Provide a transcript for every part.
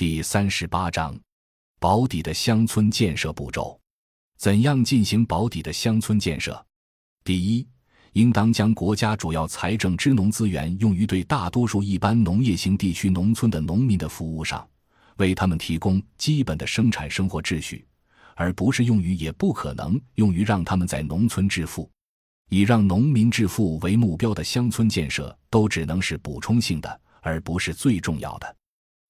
第三十八章，保底的乡村建设步骤，怎样进行保底的乡村建设？第一，应当将国家主要财政支农资源用于对大多数一般农业型地区农村的农民的服务上，为他们提供基本的生产生活秩序，而不是用于也不可能用于让他们在农村致富。以让农民致富为目标的乡村建设，都只能是补充性的，而不是最重要的。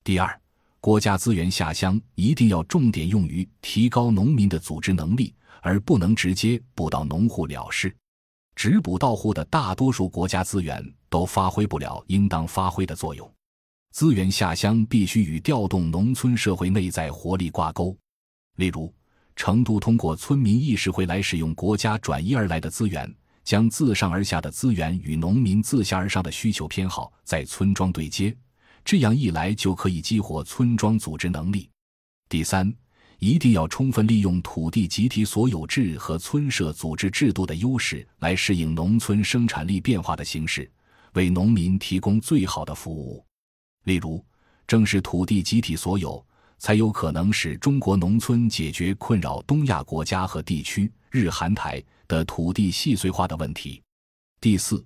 第二。国家资源下乡一定要重点用于提高农民的组织能力，而不能直接补到农户了事。只补到户的大多数国家资源都发挥不了应当发挥的作用。资源下乡必须与调动农村社会内在活力挂钩。例如，成都通过村民议事会来使用国家转移而来的资源，将自上而下的资源与农民自下而上的需求偏好在村庄对接。这样一来，就可以激活村庄组织能力。第三，一定要充分利用土地集体所有制和村社组织制度的优势，来适应农村生产力变化的形势，为农民提供最好的服务。例如，正是土地集体所有，才有可能使中国农村解决困扰东亚国家和地区（日韩台）的土地细碎化的问题。第四。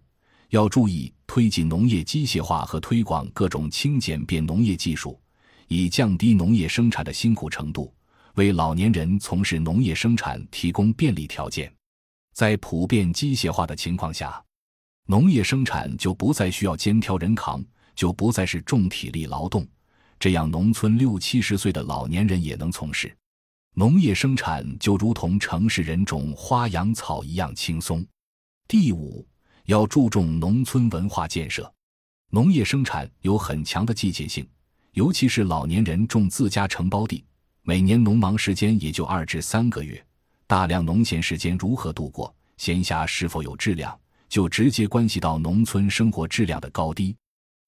要注意推进农业机械化和推广各种轻简便农业技术，以降低农业生产的辛苦程度，为老年人从事农业生产提供便利条件。在普遍机械化的情况下，农业生产就不再需要肩挑人扛，就不再是重体力劳动，这样农村六七十岁的老年人也能从事农业生产，就如同城市人种花养草一样轻松。第五。要注重农村文化建设，农业生产有很强的季节性，尤其是老年人种自家承包地，每年农忙时间也就二至三个月，大量农闲时间如何度过，闲暇是否有质量，就直接关系到农村生活质量的高低。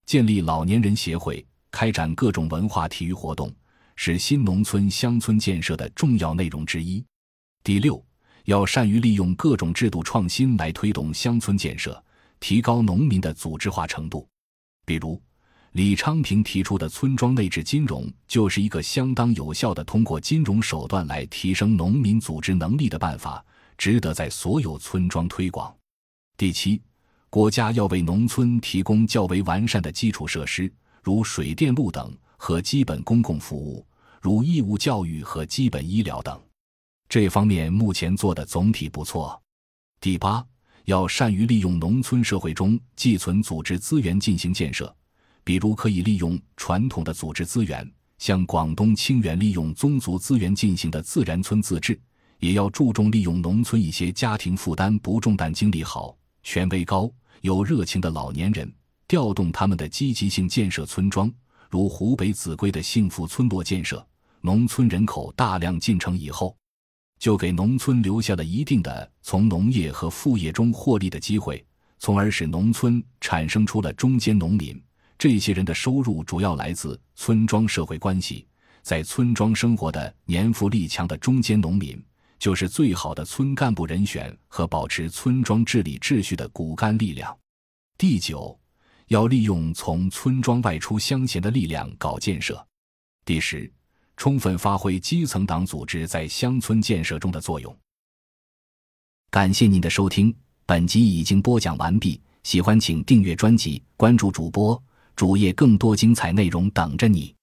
建立老年人协会，开展各种文化体育活动，是新农村乡村建设的重要内容之一。第六。要善于利用各种制度创新来推动乡村建设，提高农民的组织化程度。比如，李昌平提出的村庄内置金融，就是一个相当有效的通过金融手段来提升农民组织能力的办法，值得在所有村庄推广。第七，国家要为农村提供较为完善的基础设施，如水电路等和基本公共服务，如义务教育和基本医疗等。这方面目前做的总体不错。第八，要善于利用农村社会中寄存组织资源进行建设，比如可以利用传统的组织资源，像广东清远利用宗族资源进行的自然村自治；也要注重利用农村一些家庭负担不重但精力好、权威高、有热情的老年人，调动他们的积极性建设村庄，如湖北秭归的幸福村落建设。农村人口大量进城以后。就给农村留下了一定的从农业和副业中获利的机会，从而使农村产生出了中间农民。这些人的收入主要来自村庄社会关系，在村庄生活的年富力强的中间农民，就是最好的村干部人选和保持村庄治理秩序的骨干力量。第九，要利用从村庄外出乡贤的力量搞建设。第十。充分发挥基层党组织在乡村建设中的作用。感谢您的收听，本集已经播讲完毕。喜欢请订阅专辑，关注主播主页，更多精彩内容等着你。